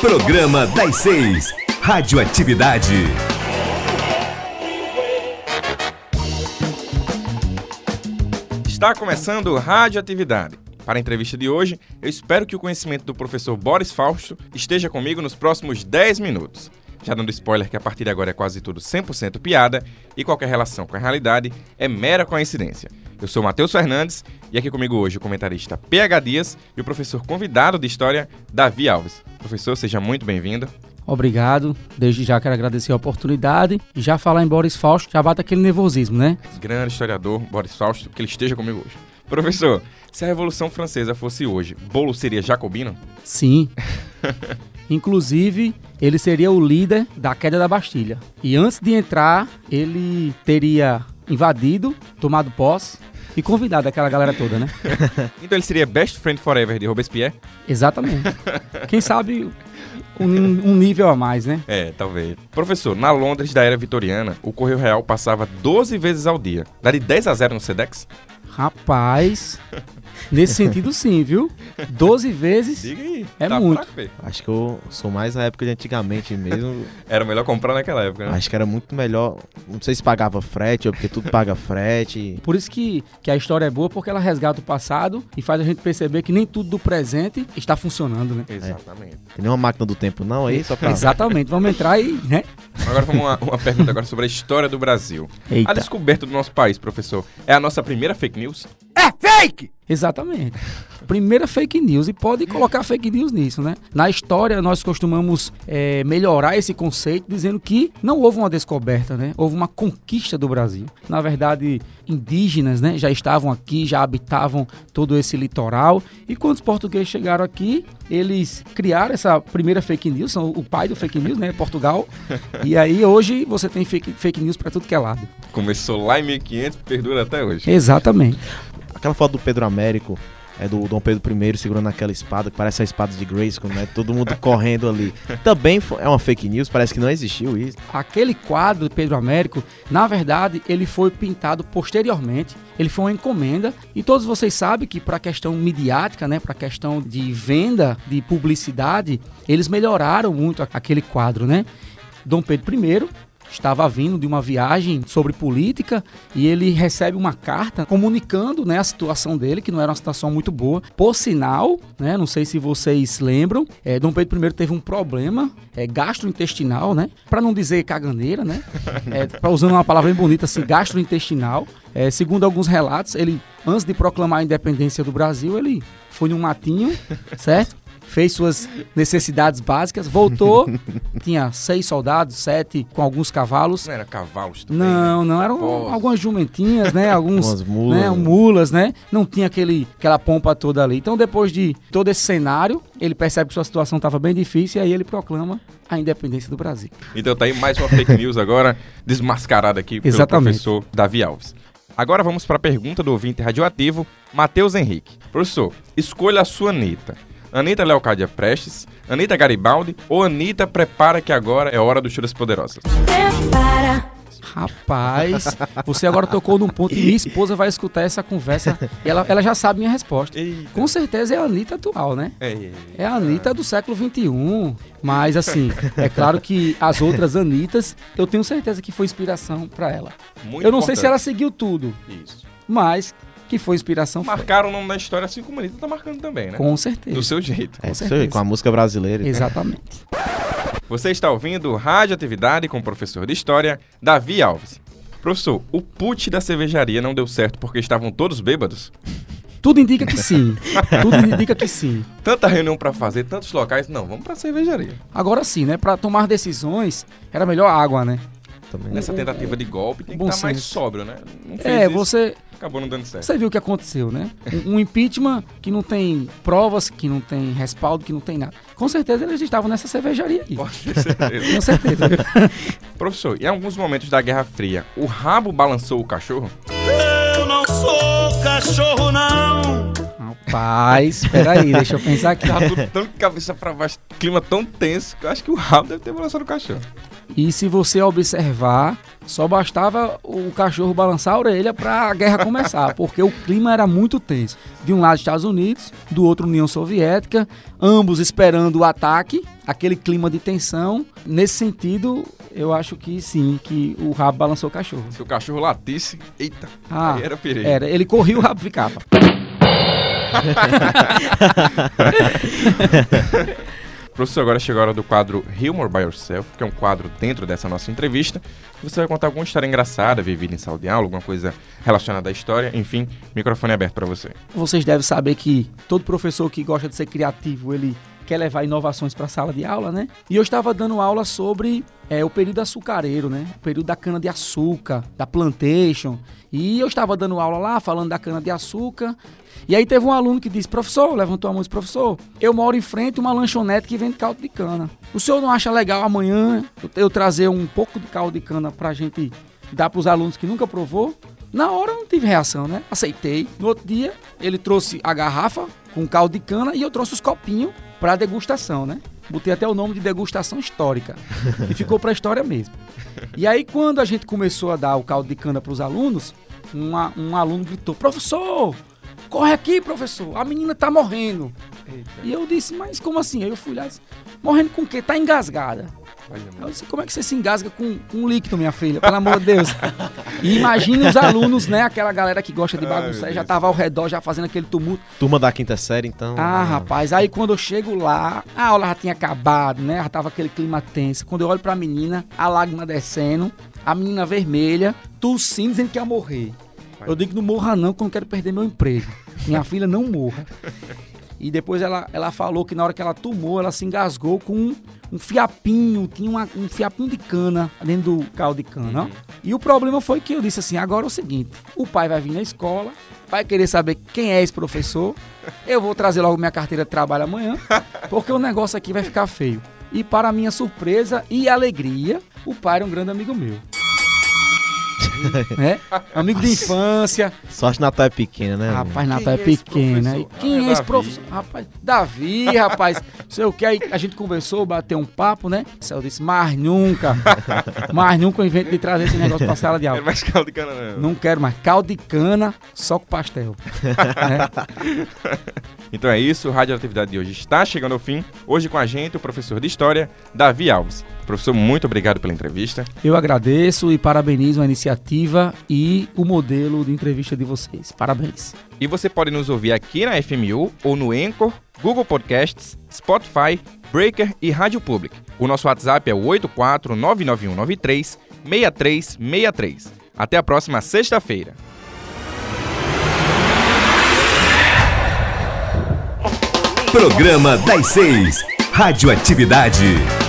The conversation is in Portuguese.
Programa das Seis. Radioatividade. Está começando Radioatividade. Para a entrevista de hoje, eu espero que o conhecimento do professor Boris Fausto esteja comigo nos próximos 10 minutos. Já dando spoiler que a partir de agora é quase tudo 100% piada e qualquer relação com a realidade é mera coincidência. Eu sou Matheus Fernandes e aqui comigo hoje o comentarista PH Dias e o professor convidado de História, Davi Alves. Professor, seja muito bem-vindo. Obrigado. Desde já quero agradecer a oportunidade e já falar em Boris Fausto, já bate aquele nervosismo, né? Grande historiador, Boris Fausto, que ele esteja comigo hoje. Professor, se a Revolução Francesa fosse hoje, Bolo seria jacobino? Sim. Inclusive, ele seria o líder da queda da Bastilha. E antes de entrar, ele teria invadido, tomado posse e convidado aquela galera toda, né? então ele seria Best Friend Forever de Robespierre? Exatamente. Quem sabe um, um, nível a mais, né? É, talvez. Professor, na Londres da era vitoriana, o Correio Real passava 12 vezes ao dia. Dá de 10 a 0 no SEDEX? Rapaz, Nesse sentido, sim, viu? 12 vezes Diga aí, é tá muito. Fraco, Acho que eu sou mais a época de antigamente mesmo. era melhor comprar naquela época, né? Acho que era muito melhor. Não sei se pagava frete, ou porque tudo paga frete. Por isso que, que a história é boa, porque ela resgata o passado e faz a gente perceber que nem tudo do presente está funcionando, né? Exatamente. É. Tem nenhuma máquina do tempo, não, aí só pra... Exatamente. Vamos entrar aí, né? Agora vamos uma, uma pergunta agora sobre a história do Brasil. Eita. A descoberta do nosso país, professor, é a nossa primeira fake news? É fake! Exatamente. Primeira fake news, e pode colocar fake news nisso, né? Na história, nós costumamos é, melhorar esse conceito dizendo que não houve uma descoberta, né? Houve uma conquista do Brasil. Na verdade, indígenas né, já estavam aqui, já habitavam todo esse litoral. E quando os portugueses chegaram aqui, eles criaram essa primeira fake news, são o pai do fake news, né? Portugal. E aí hoje você tem fake, fake news para tudo que é lado. Começou lá em 1500, perdura até hoje. Exatamente. Aquela foto do Pedro Américo, é do Dom Pedro I segurando aquela espada, que parece a espada de Grayskull, né? Todo mundo correndo ali. Também é uma fake news, parece que não existiu isso. Aquele quadro do Pedro Américo, na verdade, ele foi pintado posteriormente. Ele foi uma encomenda e todos vocês sabem que para a questão midiática, né, para a questão de venda, de publicidade, eles melhoraram muito aquele quadro, né? Dom Pedro I estava vindo de uma viagem sobre política e ele recebe uma carta comunicando né, a situação dele, que não era uma situação muito boa. Por sinal, né, não sei se vocês lembram, é, Dom Pedro I teve um problema é, gastrointestinal, né? Para não dizer caganeira, né? É, pra, usando uma palavra bem bonita assim, gastrointestinal. É, segundo alguns relatos, ele, antes de proclamar a independência do Brasil, ele foi num matinho, certo? Fez suas necessidades básicas, voltou, tinha seis soldados, sete com alguns cavalos. Não era cavalos também, Não, né? não, eram Posso. algumas jumentinhas, né? Alguns mulas. Né, mulas, né? Não tinha aquele, aquela pompa toda ali. Então, depois de todo esse cenário, ele percebe que sua situação estava bem difícil e aí ele proclama a independência do Brasil. Então tá aí mais uma fake news agora, desmascarada aqui pelo Exatamente. professor Davi Alves. Agora vamos para a pergunta do ouvinte radioativo, Matheus Henrique. Professor, escolha a sua Anitta. Anitta Leocádia Prestes, Anitta Garibaldi ou Anitta Prepara que agora é hora do Churas Poderosas? Prepara. Rapaz, você agora tocou num ponto e minha esposa vai escutar essa conversa e ela, ela já sabe minha resposta. Eita. Com certeza é a Anitta atual, né? É, é a Anitta do século XXI. Mas, assim, é claro que as outras Anitas, eu tenho certeza que foi inspiração para ela. Muito eu não importante. sei se ela seguiu tudo. Isso. Mas que foi inspiração. Marcaram foi. o nome da história, assim como a Anitta tá marcando também, né? Com certeza. Do seu jeito. É, com, certeza. com a música brasileira. Exatamente. Você está ouvindo Rádio Atividade com o professor de História, Davi Alves. Professor, o put da cervejaria não deu certo porque estavam todos bêbados? Tudo indica que sim. Tudo indica que sim. Tanta reunião para fazer, tantos locais. Não, vamos para cervejaria. Agora sim, né? Para tomar decisões, era melhor água, né? Também. Nessa tentativa de golpe tem que estar tá mais sóbrio, né? é, isso. você acabou não dando certo. Você viu o que aconteceu, né? Um, um, impeachment que não tem provas, que não tem respaldo, que não tem nada. Com certeza eles estavam nessa cervejaria aí. Pode ter certeza. Com certeza. Professor, em alguns momentos da Guerra Fria, o rabo balançou o cachorro? Eu não sou cachorro, não! Rapaz, espera aí, deixa eu pensar aqui. Tava tudo tão cabeça pra baixo, clima tão tenso, que eu acho que o rabo deve ter balançado o cachorro. E se você observar, só bastava o cachorro balançar a orelha para a guerra começar, porque o clima era muito tenso. De um lado Estados Unidos, do outro União Soviética, ambos esperando o ataque, aquele clima de tensão. Nesse sentido, eu acho que sim, que o rabo balançou o cachorro. Se o cachorro latisse, eita, Ah, era perigo. Era, ele corria, o rabo ficava. Professor, agora chegou a hora do quadro Humor by Yourself, que é um quadro dentro dessa nossa entrevista. Você vai contar alguma história engraçada, vivida em sala de aula, alguma coisa relacionada à história. Enfim, microfone aberto para você. Vocês devem saber que todo professor que gosta de ser criativo, ele quer levar inovações para a sala de aula, né? E eu estava dando aula sobre é, o período açucareiro, né? O período da cana de açúcar, da plantation. E eu estava dando aula lá, falando da cana de açúcar. E aí teve um aluno que disse, professor, levantou a mão e disse, professor, eu moro em frente a uma lanchonete que vende caldo de cana. O senhor não acha legal amanhã eu- trazer um pouco de caldo de cana pra gente dar pros alunos que nunca provou? Na hora eu não tive reação, né? Aceitei. No outro dia, ele trouxe a garrafa com caldo de cana e eu trouxe os copinhos pra degustação, né? Botei até o nome de degustação histórica. e ficou pra história mesmo. E aí, quando a gente começou a dar o caldo de cana pros alunos, uma- um aluno gritou: Professor, corre aqui, professor, a menina tá morrendo. E eu disse: Mas como assim? Aí eu fui lá e disse: Morrendo com o quê? Tá engasgada. Eu disse, como é que você se engasga com, com um líquido, minha filha? Pelo amor de Deus. E imagine os alunos, né? Aquela galera que gosta de bagunçar, já tava ao redor, já fazendo aquele tumulto. Turma da quinta série, então. Ah, ah, rapaz, aí quando eu chego lá, a aula já tinha acabado, né? Já tava aquele clima tenso. Quando eu olho pra menina, a lágrima descendo, a menina vermelha, tossindo, dizendo que ia morrer. Eu digo, não morra não, que eu não quero perder meu emprego. Minha filha não morra. E depois ela, ela falou que na hora que ela tomou, ela se engasgou com um, um fiapinho, tinha uma- um fiapinho de cana dentro do caldo de cana. ó. E o problema foi que eu disse assim, agora é o seguinte, o pai vai vir na escola, vai querer saber quem é esse professor, eu vou trazer logo minha carteira de trabalho amanhã, porque o negócio aqui vai ficar feio. E para minha surpresa e alegria, o pai era um grande amigo meu. né? Amigo de infância, Sorte Natal é pequena, né? Rapaz, Natal é é né? E professor? Quem Ah, é esse professor? Rapaz, Davi, rapaz. Sei o que, aí a gente conversou, bateu um papo, né? Eu disse, mas nunca, mas nunca eu invento de trazer esse negócio pra sala de aula. mais caldo de cana, não. Não quero mais. Caldo de cana, só com pastel. né? Então é isso, o Radioatividade de hoje está chegando ao fim. Hoje com a gente o professor de História, Davi Alves. Professor, muito obrigado pela entrevista. Eu agradeço e parabenizo a iniciativa e o modelo de entrevista de vocês. Parabéns. E você pode nos ouvir aqui na FMU ou no Anchor, Google Podcasts, Spotify, Breaker e Rádio Public. O nosso WhatsApp é o 8499193 6363. Até a próxima sexta-feira. Programa das Seis. Radioatividade.